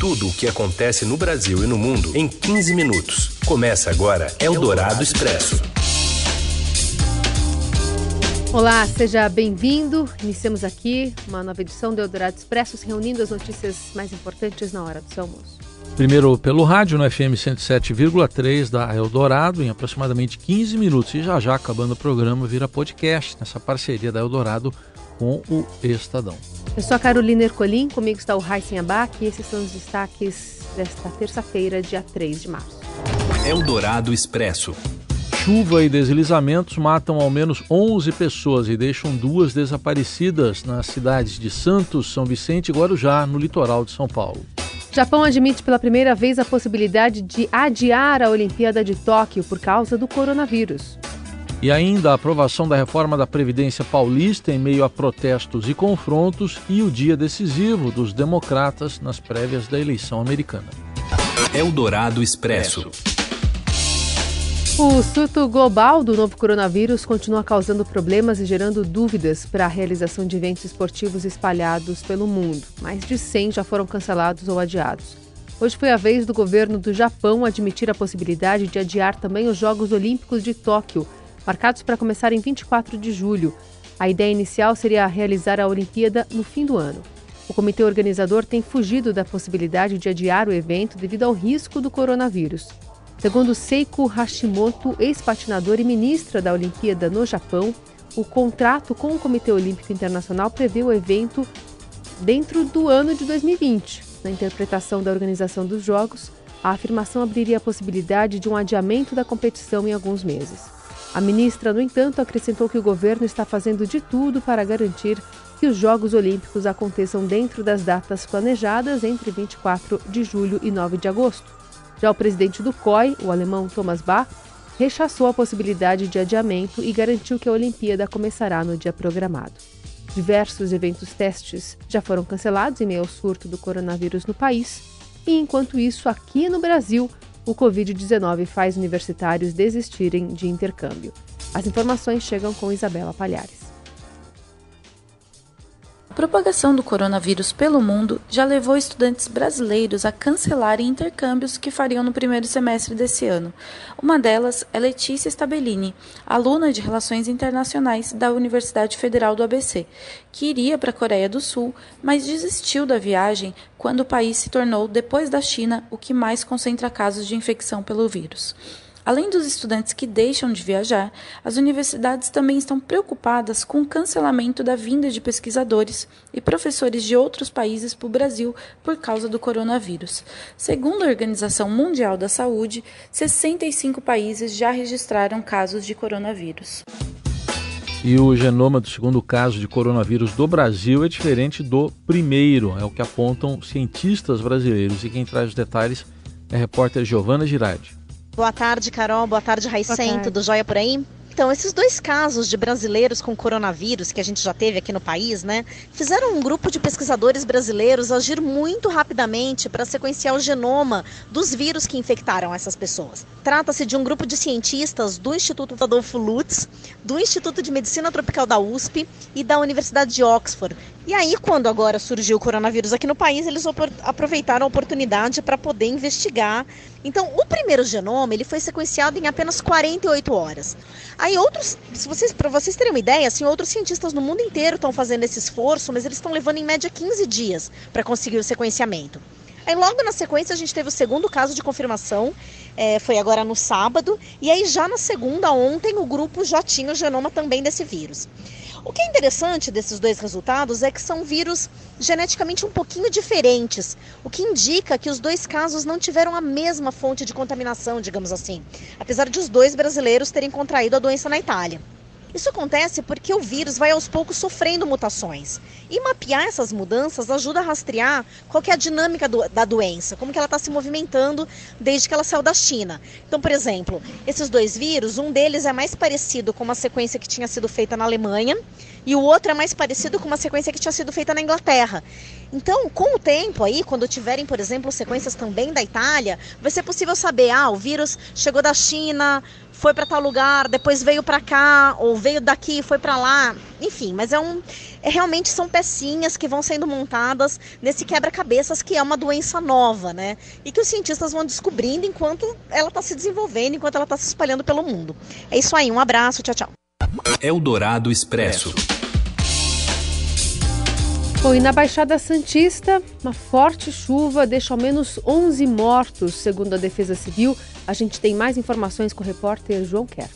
Tudo o que acontece no Brasil e no mundo em 15 minutos. Começa agora Eldorado Expresso. Olá, seja bem-vindo. Iniciamos aqui uma nova edição do Eldorado Expresso, se reunindo as notícias mais importantes na hora do seu almoço. Primeiro pelo rádio no FM 107,3 da Eldorado, em aproximadamente 15 minutos. E já já, acabando o programa, vira podcast, nessa parceria da Eldorado com o Estadão. Eu sou a Carolina Ercolim, comigo está o Raíssen Abac e esses são os destaques desta terça-feira, dia 3 de março. Eldorado Expresso. Chuva e deslizamentos matam ao menos 11 pessoas e deixam duas desaparecidas nas cidades de Santos, São Vicente e Guarujá, no litoral de São Paulo. Japão admite pela primeira vez a possibilidade de adiar a Olimpíada de Tóquio por causa do coronavírus. E ainda a aprovação da reforma da Previdência Paulista em meio a protestos e confrontos e o dia decisivo dos democratas nas prévias da eleição americana. Eldorado Expresso. O surto global do novo coronavírus continua causando problemas e gerando dúvidas para a realização de eventos esportivos espalhados pelo mundo. Mais de 100 já foram cancelados ou adiados. Hoje foi a vez do governo do Japão admitir a possibilidade de adiar também os Jogos Olímpicos de Tóquio marcados para começar em 24 de julho. A ideia inicial seria realizar a Olimpíada no fim do ano. O comitê organizador tem fugido da possibilidade de adiar o evento devido ao risco do coronavírus. Segundo Seiko Hashimoto, ex-patinador e ministra da Olimpíada no Japão, o contrato com o Comitê Olímpico Internacional prevê o evento dentro do ano de 2020. Na interpretação da organização dos Jogos, a afirmação abriria a possibilidade de um adiamento da competição em alguns meses. A ministra, no entanto, acrescentou que o governo está fazendo de tudo para garantir que os Jogos Olímpicos aconteçam dentro das datas planejadas entre 24 de julho e 9 de agosto. Já o presidente do COI, o alemão Thomas Bach, rechaçou a possibilidade de adiamento e garantiu que a Olimpíada começará no dia programado. Diversos eventos testes já foram cancelados em meio ao surto do coronavírus no país, e enquanto isso, aqui no Brasil, o Covid-19 faz universitários desistirem de intercâmbio. As informações chegam com Isabela Palhares. A propagação do coronavírus pelo mundo já levou estudantes brasileiros a cancelarem intercâmbios que fariam no primeiro semestre desse ano. Uma delas é Letícia Stabellini, aluna de Relações Internacionais da Universidade Federal do ABC, que iria para a Coreia do Sul, mas desistiu da viagem quando o país se tornou, depois da China, o que mais concentra casos de infecção pelo vírus. Além dos estudantes que deixam de viajar, as universidades também estão preocupadas com o cancelamento da vinda de pesquisadores e professores de outros países para o Brasil por causa do coronavírus. Segundo a Organização Mundial da Saúde, 65 países já registraram casos de coronavírus. E o genoma do segundo caso de coronavírus do Brasil é diferente do primeiro, é o que apontam cientistas brasileiros. E quem traz os detalhes é a repórter Giovana Girardi. Boa tarde, Carol. Boa tarde, Raicen. Tudo jóia por aí? Então, esses dois casos de brasileiros com coronavírus que a gente já teve aqui no país, né, fizeram um grupo de pesquisadores brasileiros agir muito rapidamente para sequenciar o genoma dos vírus que infectaram essas pessoas. Trata-se de um grupo de cientistas do Instituto Adolfo Lutz, do Instituto de Medicina Tropical da USP e da Universidade de Oxford. E aí, quando agora surgiu o coronavírus aqui no país, eles aproveitaram a oportunidade para poder investigar. Então, o primeiro genoma ele foi sequenciado em apenas 48 horas. Aí outros, se vocês, para vocês terem uma ideia, assim, outros cientistas no mundo inteiro estão fazendo esse esforço, mas eles estão levando em média 15 dias para conseguir o sequenciamento. Aí logo na sequência a gente teve o segundo caso de confirmação, é, foi agora no sábado, e aí já na segunda, ontem, o grupo já tinha o genoma também desse vírus. O que é interessante desses dois resultados é que são vírus geneticamente um pouquinho diferentes, o que indica que os dois casos não tiveram a mesma fonte de contaminação, digamos assim, apesar de os dois brasileiros terem contraído a doença na Itália. Isso acontece porque o vírus vai aos poucos sofrendo mutações. E mapear essas mudanças ajuda a rastrear qual é a dinâmica do, da doença, como que ela está se movimentando desde que ela saiu da China. Então, por exemplo, esses dois vírus, um deles é mais parecido com uma sequência que tinha sido feita na Alemanha e o outro é mais parecido com uma sequência que tinha sido feita na Inglaterra. Então, com o tempo aí, quando tiverem, por exemplo, sequências também da Itália, vai ser possível saber, ah, o vírus chegou da China, foi para tal lugar, depois veio para cá, ou veio daqui, foi para lá, enfim, mas é um é realmente são pecinhas que vão sendo montadas nesse quebra-cabeças que é uma doença nova, né? E que os cientistas vão descobrindo enquanto ela está se desenvolvendo, enquanto ela está se espalhando pelo mundo. É isso aí, um abraço, tchau, tchau. Eldorado Expresso. Bom, e na Baixada Santista, uma forte chuva deixa ao menos 11 mortos, segundo a Defesa Civil. A gente tem mais informações com o repórter João Kerr.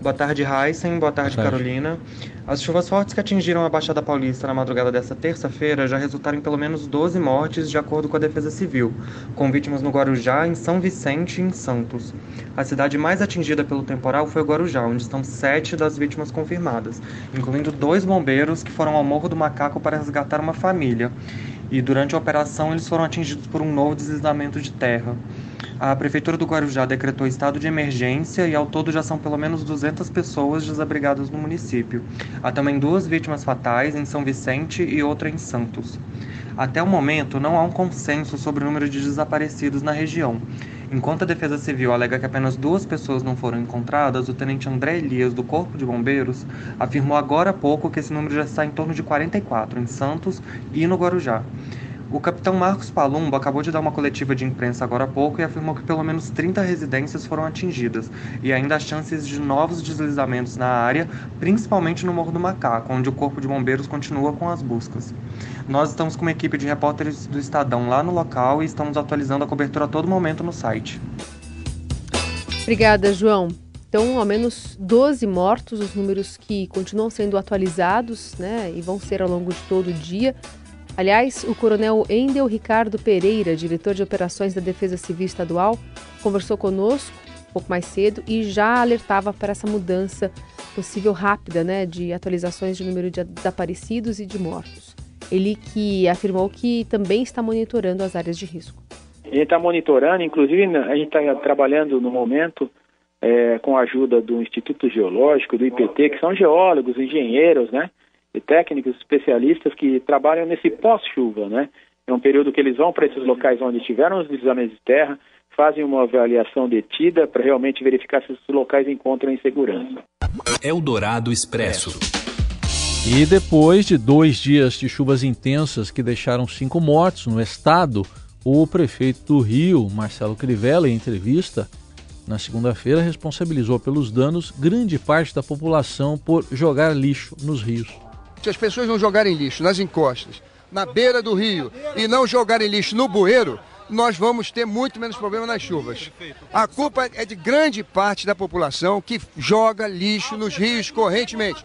Boa tarde, Heisen. Boa tarde, Boa tarde, Carolina. As chuvas fortes que atingiram a Baixada Paulista na madrugada desta terça-feira já resultaram em pelo menos 12 mortes, de acordo com a Defesa Civil, com vítimas no Guarujá, em São Vicente e em Santos. A cidade mais atingida pelo temporal foi o Guarujá, onde estão sete das vítimas confirmadas, incluindo dois bombeiros que foram ao Morro do Macaco para resgatar uma família. E durante a operação, eles foram atingidos por um novo deslizamento de terra. A Prefeitura do Guarujá decretou estado de emergência e ao todo já são pelo menos 200 pessoas desabrigadas no município. Há também duas vítimas fatais em São Vicente e outra em Santos. Até o momento, não há um consenso sobre o número de desaparecidos na região. Enquanto a Defesa Civil alega que apenas duas pessoas não foram encontradas, o tenente André Elias, do Corpo de Bombeiros, afirmou agora há pouco que esse número já está em torno de 44 em Santos e no Guarujá. O capitão Marcos Palumbo acabou de dar uma coletiva de imprensa agora há pouco e afirmou que pelo menos 30 residências foram atingidas e ainda há chances de novos deslizamentos na área, principalmente no Morro do Macaco, onde o Corpo de Bombeiros continua com as buscas. Nós estamos com uma equipe de repórteres do Estadão lá no local e estamos atualizando a cobertura a todo momento no site. Obrigada, João. Então, ao menos 12 mortos, os números que continuam sendo atualizados né, e vão ser ao longo de todo o dia. Aliás, o coronel Endel Ricardo Pereira, diretor de operações da Defesa Civil Estadual, conversou conosco um pouco mais cedo e já alertava para essa mudança possível rápida né, de atualizações de número de desaparecidos e de mortos. Ele que afirmou que também está monitorando as áreas de risco. A gente está monitorando, inclusive a gente está trabalhando no momento é, com a ajuda do Instituto Geológico, do IPT, que são geólogos, engenheiros, né? Técnicos especialistas que trabalham nesse pós-chuva, né? É um período que eles vão para esses locais onde tiveram os deslizamentos de terra, fazem uma avaliação detida para realmente verificar se esses locais encontram insegurança. Eldorado Expresso. E depois de dois dias de chuvas intensas que deixaram cinco mortos no estado, o prefeito do Rio, Marcelo Crivella, em entrevista na segunda-feira, responsabilizou pelos danos grande parte da população por jogar lixo nos rios. Se as pessoas não jogarem lixo nas encostas, na beira do rio e não jogarem lixo no bueiro, nós vamos ter muito menos problema nas chuvas. A culpa é de grande parte da população que joga lixo nos rios correntemente.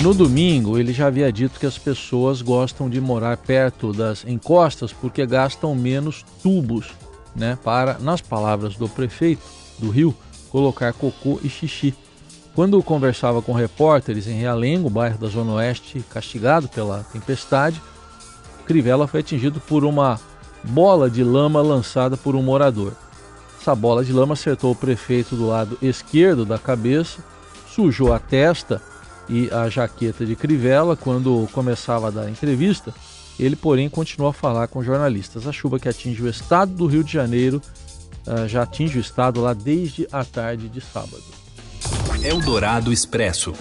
No domingo, ele já havia dito que as pessoas gostam de morar perto das encostas porque gastam menos tubos, né, para, nas palavras do prefeito do Rio, colocar cocô e xixi. Quando conversava com repórteres em Realengo, bairro da Zona Oeste, castigado pela tempestade, Crivella foi atingido por uma bola de lama lançada por um morador. Essa bola de lama acertou o prefeito do lado esquerdo da cabeça, sujou a testa e a jaqueta de Crivella quando começava a dar entrevista. Ele, porém, continuou a falar com jornalistas. A chuva que atinge o estado do Rio de Janeiro uh, já atinge o estado lá desde a tarde de sábado. Eldorado Expresso.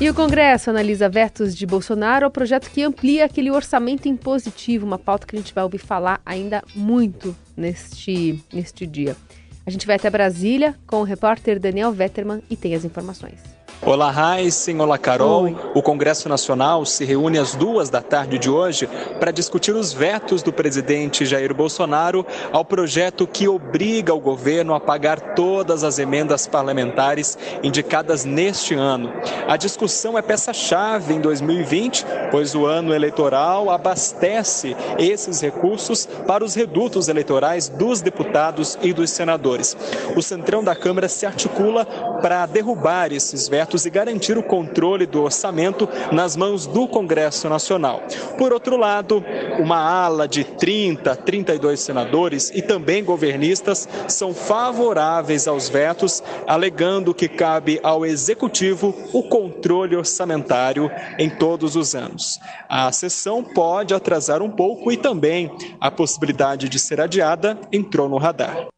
E o Congresso analisa vetos de Bolsonaro ao projeto que amplia aquele orçamento impositivo, uma pauta que a gente vai ouvir falar ainda muito neste, neste dia. A gente vai até Brasília com o repórter Daniel Vetterman e tem as informações. Olá, Heisen. Olá, Carol. Oi. O Congresso Nacional se reúne às duas da tarde de hoje para discutir os vetos do presidente Jair Bolsonaro ao projeto que obriga o governo a pagar todas as emendas parlamentares indicadas neste ano. A discussão é peça-chave em 2020, pois o ano eleitoral abastece esses recursos para os redutos eleitorais dos deputados e dos senadores. O centrão da Câmara se articula para derrubar esses vetos e garantir o controle do orçamento nas mãos do Congresso Nacional. Por outro lado, uma ala de 30, 32 senadores e também governistas são favoráveis aos vetos, alegando que cabe ao executivo o controle orçamentário em todos os anos. A sessão pode atrasar um pouco e também a possibilidade de ser adiada entrou no radar.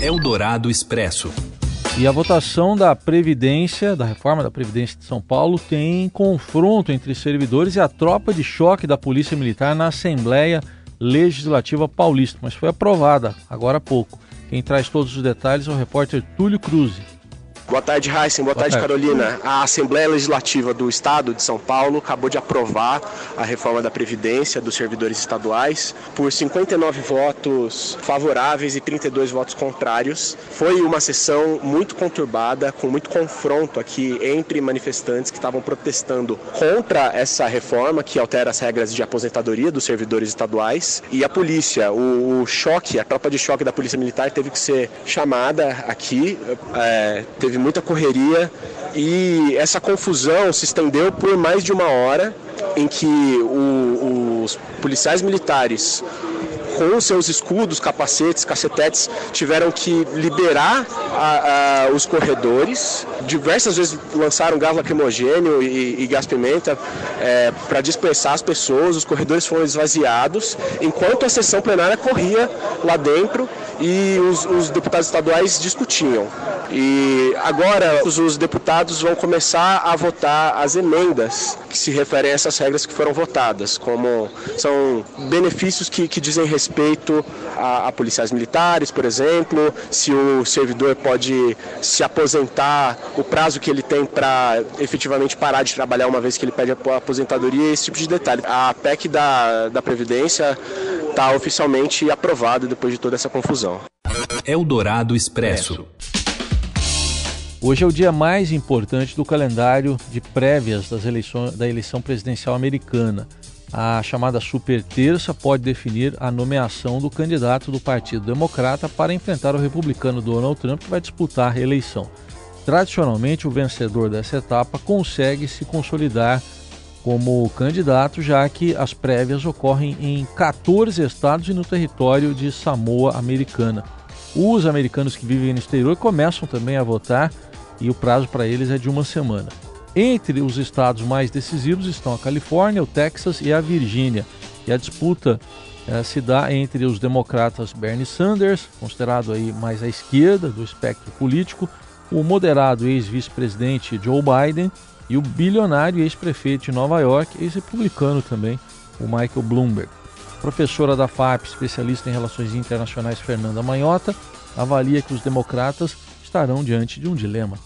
Eldorado Expresso. E a votação da Previdência, da reforma da Previdência de São Paulo, tem confronto entre servidores e a tropa de choque da Polícia Militar na Assembleia Legislativa Paulista, mas foi aprovada agora há pouco. Quem traz todos os detalhes é o repórter Túlio Cruz. Boa tarde, Heisen. Boa, Boa tarde, tarde, Carolina. A Assembleia Legislativa do Estado de São Paulo acabou de aprovar a reforma da Previdência dos servidores estaduais por 59 votos favoráveis e 32 votos contrários. Foi uma sessão muito conturbada, com muito confronto aqui entre manifestantes que estavam protestando contra essa reforma que altera as regras de aposentadoria dos servidores estaduais e a polícia. O, o choque, a tropa de choque da Polícia Militar teve que ser chamada aqui. É, teve muita correria e essa confusão se estendeu por mais de uma hora em que o, os policiais militares com seus escudos, capacetes, cacetetes, tiveram que liberar a, a, os corredores. Diversas vezes lançaram gás lacrimogênio e, e gás pimenta é, para dispersar as pessoas. Os corredores foram esvaziados, enquanto a sessão plenária corria lá dentro e os, os deputados estaduais discutiam. E agora os deputados vão começar a votar as emendas que se referem a essas regras que foram votadas, como são benefícios que, que dizem respeito a, a policiais militares, por exemplo, se o servidor pode se aposentar, o prazo que ele tem para efetivamente parar de trabalhar uma vez que ele pede a aposentadoria, esse tipo de detalhe. A PEC da, da Previdência está oficialmente aprovada depois de toda essa confusão. Eldorado Expresso. Hoje é o dia mais importante do calendário de prévias das eleições, da eleição presidencial americana. A chamada Super Terça pode definir a nomeação do candidato do Partido Democrata para enfrentar o republicano Donald Trump, que vai disputar a reeleição. Tradicionalmente, o vencedor dessa etapa consegue se consolidar como candidato, já que as prévias ocorrem em 14 estados e no território de Samoa Americana. Os americanos que vivem no exterior começam também a votar e o prazo para eles é de uma semana. Entre os estados mais decisivos estão a Califórnia, o Texas e a Virgínia. E a disputa eh, se dá entre os democratas Bernie Sanders, considerado aí mais à esquerda do espectro político, o moderado ex-vice-presidente Joe Biden e o bilionário ex-prefeito de Nova York, ex-republicano também, o Michael Bloomberg. Professora da FAP, especialista em relações internacionais Fernanda Manhota, avalia que os democratas estarão diante de um dilema.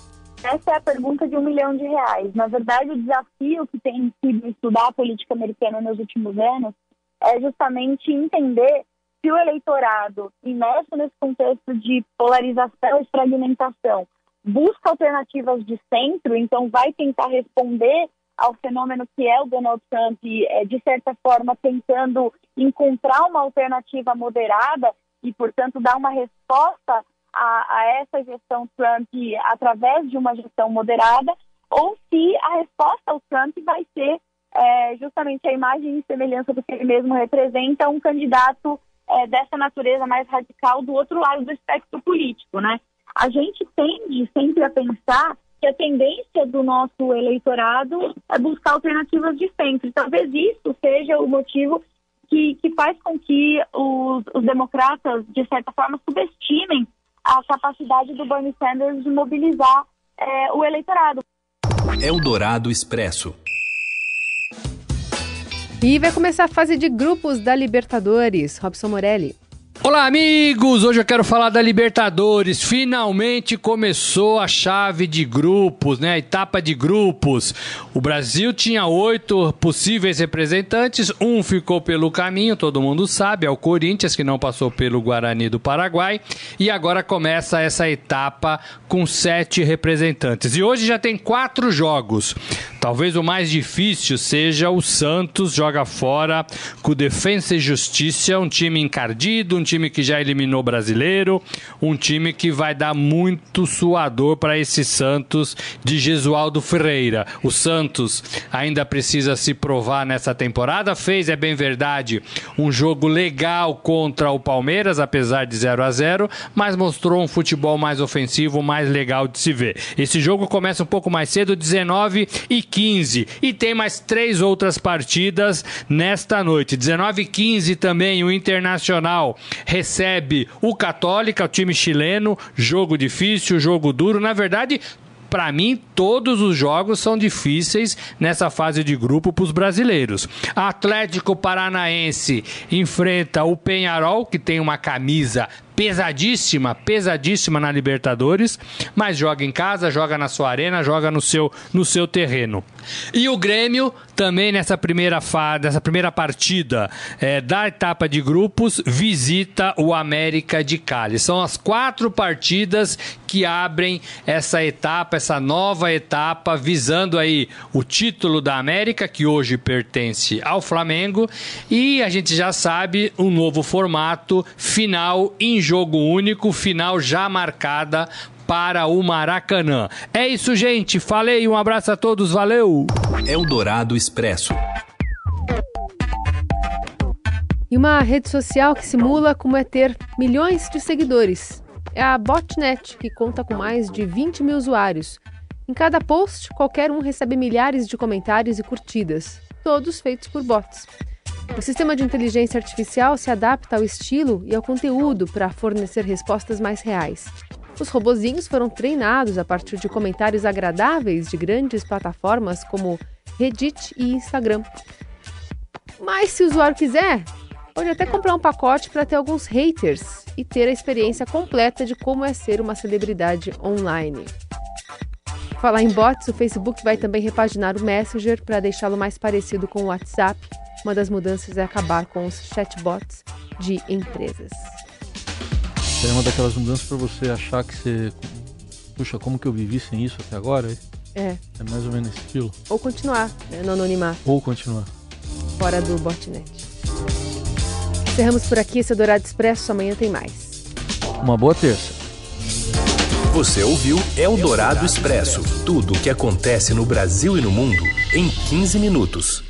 Essa é a pergunta de um milhão de reais. Na verdade, o desafio que tem sido estudar a política americana nos últimos anos é justamente entender se o eleitorado, imerso nesse contexto de polarização e fragmentação, busca alternativas de centro, então vai tentar responder ao fenômeno que é o Donald Trump, é, de certa forma tentando encontrar uma alternativa moderada e, portanto, dar uma resposta a, a essa gestão Trump através de uma gestão moderada, ou se a resposta ao Trump vai ser é, justamente a imagem e semelhança do que ele mesmo representa, um candidato é, dessa natureza mais radical do outro lado do espectro político, né? A gente tende sempre a pensar que a tendência do nosso eleitorado é buscar alternativas de centro. Talvez isso seja o motivo que, que faz com que os, os democratas, de certa forma, subestimem a capacidade do Bernie Sanders de mobilizar é, o eleitorado. Eldorado Expresso. E vai começar a fase de grupos da Libertadores. Robson Morelli. Olá, amigos! Hoje eu quero falar da Libertadores. Finalmente começou a chave de grupos, né? A etapa de grupos. O Brasil tinha oito possíveis representantes, um ficou pelo caminho, todo mundo sabe, é o Corinthians, que não passou pelo Guarani do Paraguai. E agora começa essa etapa com sete representantes. E hoje já tem quatro jogos. Talvez o mais difícil seja o Santos joga fora com o Defensa e Justiça, um time encardido, um time que já eliminou brasileiro, um time que vai dar muito suador para esse Santos de Gesualdo Ferreira. O Santos ainda precisa se provar nessa temporada, fez, é bem verdade, um jogo legal contra o Palmeiras, apesar de 0 a 0 mas mostrou um futebol mais ofensivo, mais legal de se ver. Esse jogo começa um pouco mais cedo, 19 e 15. E tem mais três outras partidas nesta noite. 19 e 15 também o Internacional recebe o Católica, o time chileno. Jogo difícil, jogo duro. Na verdade, para mim, todos os jogos são difíceis nessa fase de grupo para os brasileiros. Atlético Paranaense enfrenta o Penharol, que tem uma camisa pesadíssima, pesadíssima na Libertadores, mas joga em casa, joga na sua arena, joga no seu, no seu terreno. E o Grêmio também nessa primeira fase, nessa primeira partida é, da etapa de grupos visita o América de Cali. São as quatro partidas que abrem essa etapa, essa nova etapa visando aí o título da América que hoje pertence ao Flamengo e a gente já sabe um novo formato final em jogo único, final já marcada para o Maracanã. É isso, gente. Falei, um abraço a todos, valeu! Eldorado Expresso. E uma rede social que simula como é ter milhões de seguidores. É a Botnet, que conta com mais de 20 mil usuários. Em cada post, qualquer um recebe milhares de comentários e curtidas, todos feitos por bots. O sistema de inteligência artificial se adapta ao estilo e ao conteúdo para fornecer respostas mais reais. Os robozinhos foram treinados a partir de comentários agradáveis de grandes plataformas como Reddit e Instagram. Mas se o usuário quiser, pode até comprar um pacote para ter alguns haters e ter a experiência completa de como é ser uma celebridade online. Falar em bots, o Facebook vai também repaginar o Messenger para deixá-lo mais parecido com o WhatsApp. Uma das mudanças é acabar com os chatbots de empresas. É uma daquelas mudanças para você achar que você. Puxa, como que eu vivi sem isso até agora? É. É mais ou menos esse estilo. Ou continuar né, no anonimato. Ou continuar. Fora do botnet. Encerramos por aqui esse Dourado Expresso. Amanhã tem mais. Uma boa terça. Você ouviu Eldorado Expresso tudo o que acontece no Brasil e no mundo em 15 minutos.